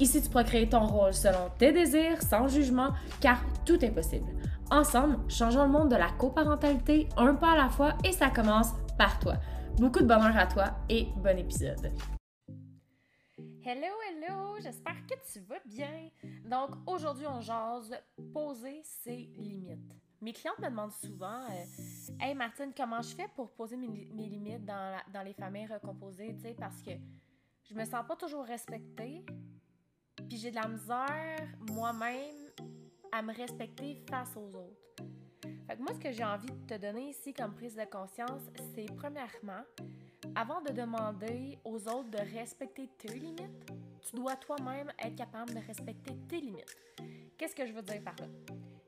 Ici, tu pourras créer ton rôle selon tes désirs, sans jugement, car tout est possible. Ensemble, changeons le monde de la coparentalité un pas à la fois et ça commence par toi. Beaucoup de bonheur à toi et bon épisode. Hello, hello, j'espère que tu vas bien. Donc aujourd'hui, on jase poser ses limites. Mes clientes me demandent souvent euh, Hey Martine, comment je fais pour poser mes, limites dans, dans les familles recomposées, parce que je me sens pas toujours respectée, puis j'ai de la misère moi-même à me respecter face aux autres. Fait que moi, ce que j'ai envie de te donner ici comme prise de conscience, c'est premièrement, avant de demander aux autres de respecter tes limites, tu dois toi-même être capable de respecter tes limites. Qu'est-ce que je veux dire par là?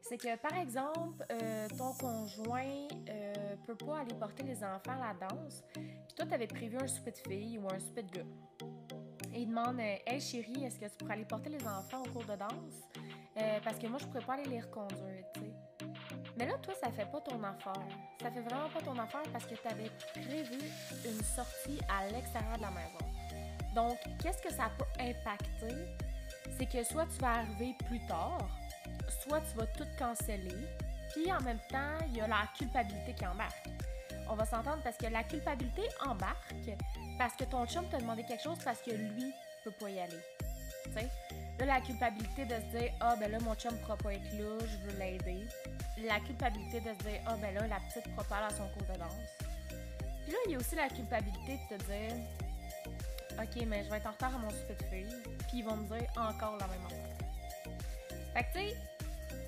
C'est que, par exemple, euh, ton conjoint euh, peut pas aller porter les enfants à la danse, puis toi, tu avais prévu un souper de filles ou un souper de gars il demande euh, Hey chérie, est-ce que tu pourrais aller porter les enfants au cours de danse? Euh, Parce que moi, je pourrais pas aller les reconduire, tu sais. Mais là, toi, ça fait pas ton affaire. Ça fait vraiment pas ton affaire parce que tu avais prévu une sortie à l'extérieur de la maison. Donc, qu'est-ce que ça peut impacter? C'est que soit tu vas arriver plus tard, soit tu vas tout canceller, puis en même temps, il y a la culpabilité qui embarque. On va s'entendre parce que la culpabilité embarque parce que ton chum t'a demandé quelque chose parce que lui peut pas y aller. Tu sais? Là, la culpabilité de se dire Ah, ben là, mon chum pourra pas être là, je veux l'aider. La culpabilité de se dire Ah, ben là, la petite pourra pas aller à son cours de danse. Puis là, il y a aussi la culpabilité de te dire Ok, mais je vais être en retard à mon souper de filles, puis ils vont me dire encore la même chose. Fait que, tu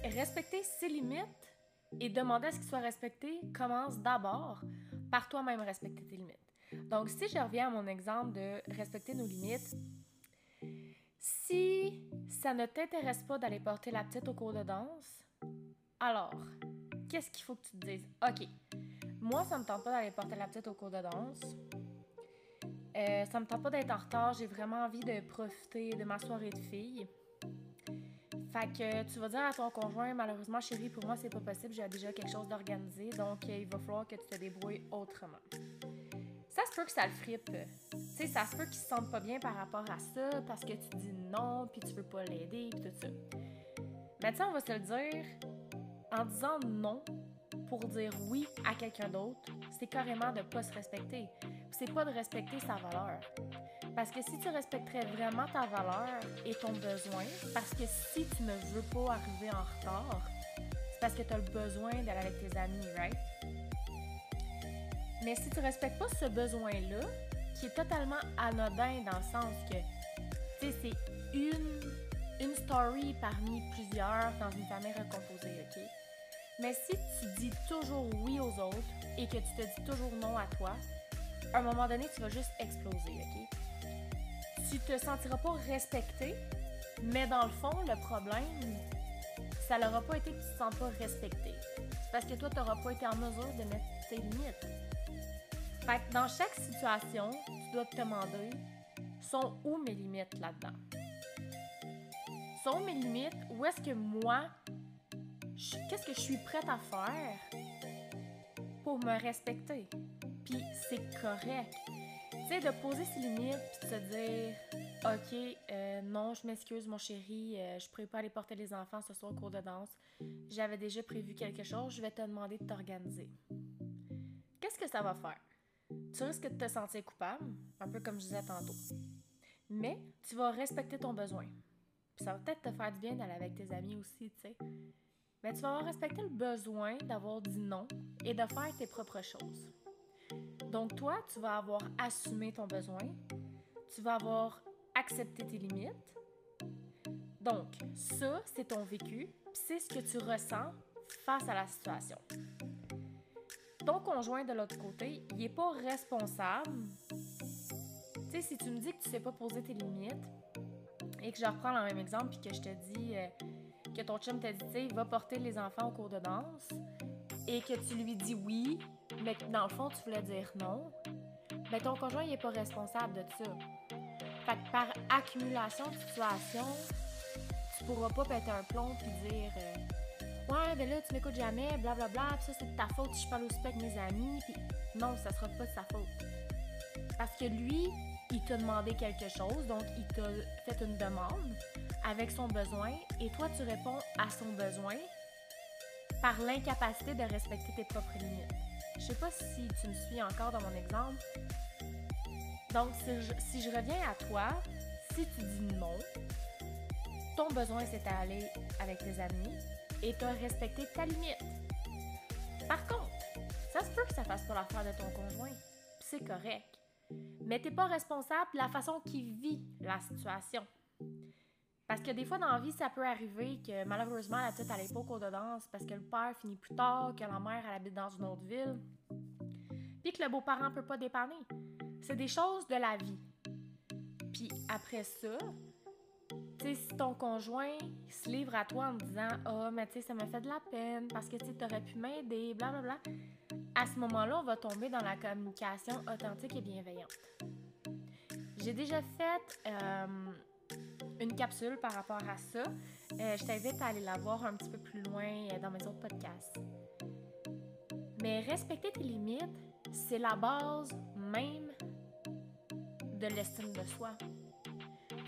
sais, respecter ses limites et demander à ce qu'ils soient respectés commence d'abord par toi-même respecter tes limites. Donc, si je reviens à mon exemple de respecter nos limites, si ça ne t'intéresse pas d'aller porter la petite au cours de danse, alors, qu'est-ce qu'il faut que tu te dises? OK, moi, ça me tente pas d'aller porter la petite au cours de danse. Euh, ça me tente pas d'être en retard. J'ai vraiment envie de profiter de ma soirée de filles. Fait que tu vas dire à ton conjoint, malheureusement, chérie, pour moi, c'est pas possible. J'ai déjà quelque chose d'organisé. Donc, il va falloir que tu te débrouilles autrement ça se peut que ça le frippe. Tu sais, ça se peut qu'il se sente pas bien par rapport à ça parce que tu dis non, puis tu veux pas l'aider, puis tout ça. Mais tu on va se le dire, en disant non pour dire oui à quelqu'un d'autre, c'est carrément de pas se respecter. C'est pas de respecter sa valeur? Parce que si tu respecterais vraiment ta valeur et ton besoin, parce que si tu ne veux pas arriver en retard, c'est parce que tu as le besoin d'aller avec tes amis, right? Mais si tu respectes pas ce besoin-là, qui est totalement anodin dans le sens que, tu sais, c'est une, une story parmi plusieurs dans une famille recomposée, OK? Mais si tu dis toujours oui aux autres et que tu te dis toujours non à toi, à un moment donné, tu vas juste exploser, OK? Tu te sentiras pas respecté, mais dans le fond, le problème, ça n'aura pas été que tu te sens pas respecté. Parce que toi, tu n'auras pas été en mesure de mettre tes limites. Fait que dans chaque situation, tu dois te demander sont où mes limites là-dedans? Sont mes limites? Où est-ce que moi, qu'est-ce que je suis prête à faire pour me respecter? Puis c'est correct. Tu sais, de poser ses limites puis de se dire OK, euh, non, je m'excuse, mon chéri, euh, je pourrais pas aller porter les enfants ce soir au cours de danse. J'avais déjà prévu quelque chose, je vais te demander de t'organiser. Qu'est-ce que ça va faire? Tu risques de te sentir coupable, un peu comme je disais tantôt. Mais tu vas respecter ton besoin. ça va peut-être te faire du bien d'aller avec tes amis aussi, tu sais. Mais tu vas avoir respecté le besoin d'avoir dit non et de faire tes propres choses. Donc toi, tu vas avoir assumé ton besoin, tu vas avoir accepté tes limites. Donc ça, c'est ton vécu, c'est ce que tu ressens face à la situation ton conjoint de l'autre côté, il n'est pas responsable. Tu sais, si tu me dis que tu sais pas poser tes limites et que je reprends le même exemple puis que je te dis, euh, que ton chum t'a dit, tu sais, va porter les enfants au cours de danse et que tu lui dis oui, mais que dans le fond, tu voulais dire non, ben ton conjoint, il est pas responsable de ça. Fait que par accumulation de situations, tu pourras pas péter un plomb puis dire euh, Ouais, ben là, tu m'écoutes jamais, blablabla, bla, bla, ça c'est de ta faute si je parle aussi avec mes amis, puis non, ça sera pas de sa faute. Parce que lui, il t'a demandé quelque chose, donc il t'a fait une demande avec son besoin, et toi, tu réponds à son besoin par l'incapacité de respecter tes propres limites. Je sais pas si tu me suis encore dans mon exemple. Donc, si je, reviens à toi, si tu dis non, ton besoin c'est d'aller avec tes amis et tu as respecté ta limite. Par contre, ça se peut que ça fasse pas l'affaire de ton conjoint, c'est correct. Mais t'es pas responsable de la façon qu'il vit la situation. Parce que des fois, dans la vie, ça peut arriver que malheureusement, la tête elle pas au cours danse parce que le père finit plus tard, que la mère elle habite dans une autre ville, puis que le beau-parent peut pas dépanner. C'est des choses de la vie. Puis après ça, si ton conjoint se livre à toi en disant Ah, mais tu sais, ça me fait de la peine parce que tu aurais pu m'aider, blablabla, à ce moment-là, on va tomber dans la communication authentique et bienveillante. J'ai déjà fait euh, une capsule par rapport à ça. Euh, je t'invite à aller la voir un petit peu plus loin euh, dans mes autres podcasts. Mais respecter tes limites, c'est la base même de l'estime de soi.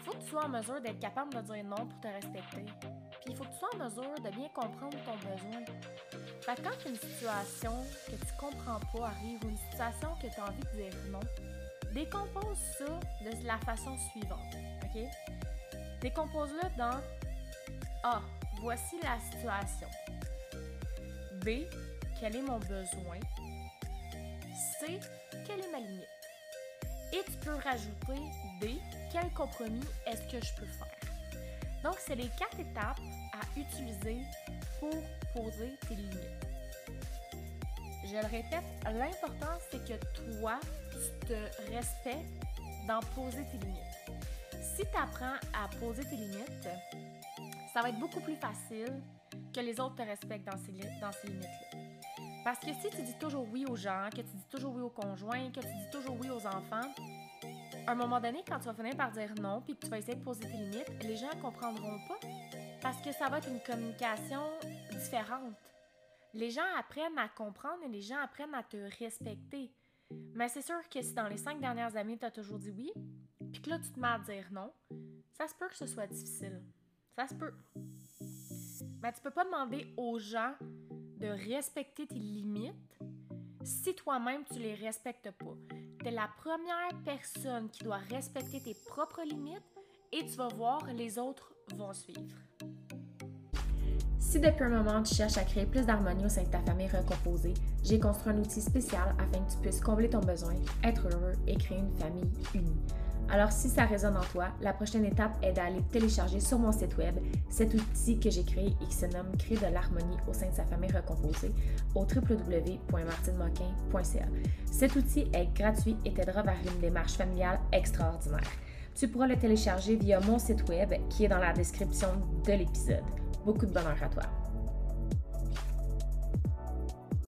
Faut que tu sois en mesure d'être capable de dire non pour te respecter. Puis il faut que tu sois en mesure de bien comprendre ton besoin. Fait que quand une situation que tu comprends pas arrive ou une situation que tu as envie de dire non, décompose ça de la façon suivante. OK? Décompose-le dans A. Voici la situation. B. Quel est mon besoin? C. Quelle est ma limite? Et tu peux rajouter D. Compromis est-ce que je peux faire? Donc, c'est les quatre étapes à utiliser pour poser tes limites. Je le répète, l'important c'est que toi, tu te respectes dans poser tes limites. Si tu apprends à poser tes limites, ça va être beaucoup plus facile que les autres te respectent dans ces, dans ces limites-là. Parce que si tu dis toujours oui aux gens, que tu dis toujours oui aux conjoints, que tu dis toujours oui aux enfants, à un moment donné, quand tu vas finir par dire non, puis que tu vas essayer de poser tes limites, les gens comprendront pas parce que ça va être une communication différente. Les gens apprennent à comprendre et les gens apprennent à te respecter. Mais c'est sûr que si dans les cinq dernières années, tu as toujours dit oui, puis que là, tu te mets à dire non, ça se peut que ce soit difficile. Ça se peut. Mais tu peux pas demander aux gens de respecter tes limites si toi-même tu les respectes pas. Tu es la première personne qui doit respecter tes propres limites et tu vas voir, les autres vont suivre. Si depuis un moment tu cherches à créer plus d'harmonie au sein de ta famille recomposée, j'ai construit un outil spécial afin que tu puisses combler ton besoin, être heureux et créer une famille unie. Alors si ça résonne en toi, la prochaine étape est d'aller télécharger sur mon site web cet outil que j'ai créé et qui se nomme Créer de l'harmonie au sein de sa famille recomposée au www.martinemoquin.ca. Cet outil est gratuit et t'aidera vers une démarche familiale extraordinaire. Tu pourras le télécharger via mon site web qui est dans la description de l'épisode. Beaucoup de bonheur à toi.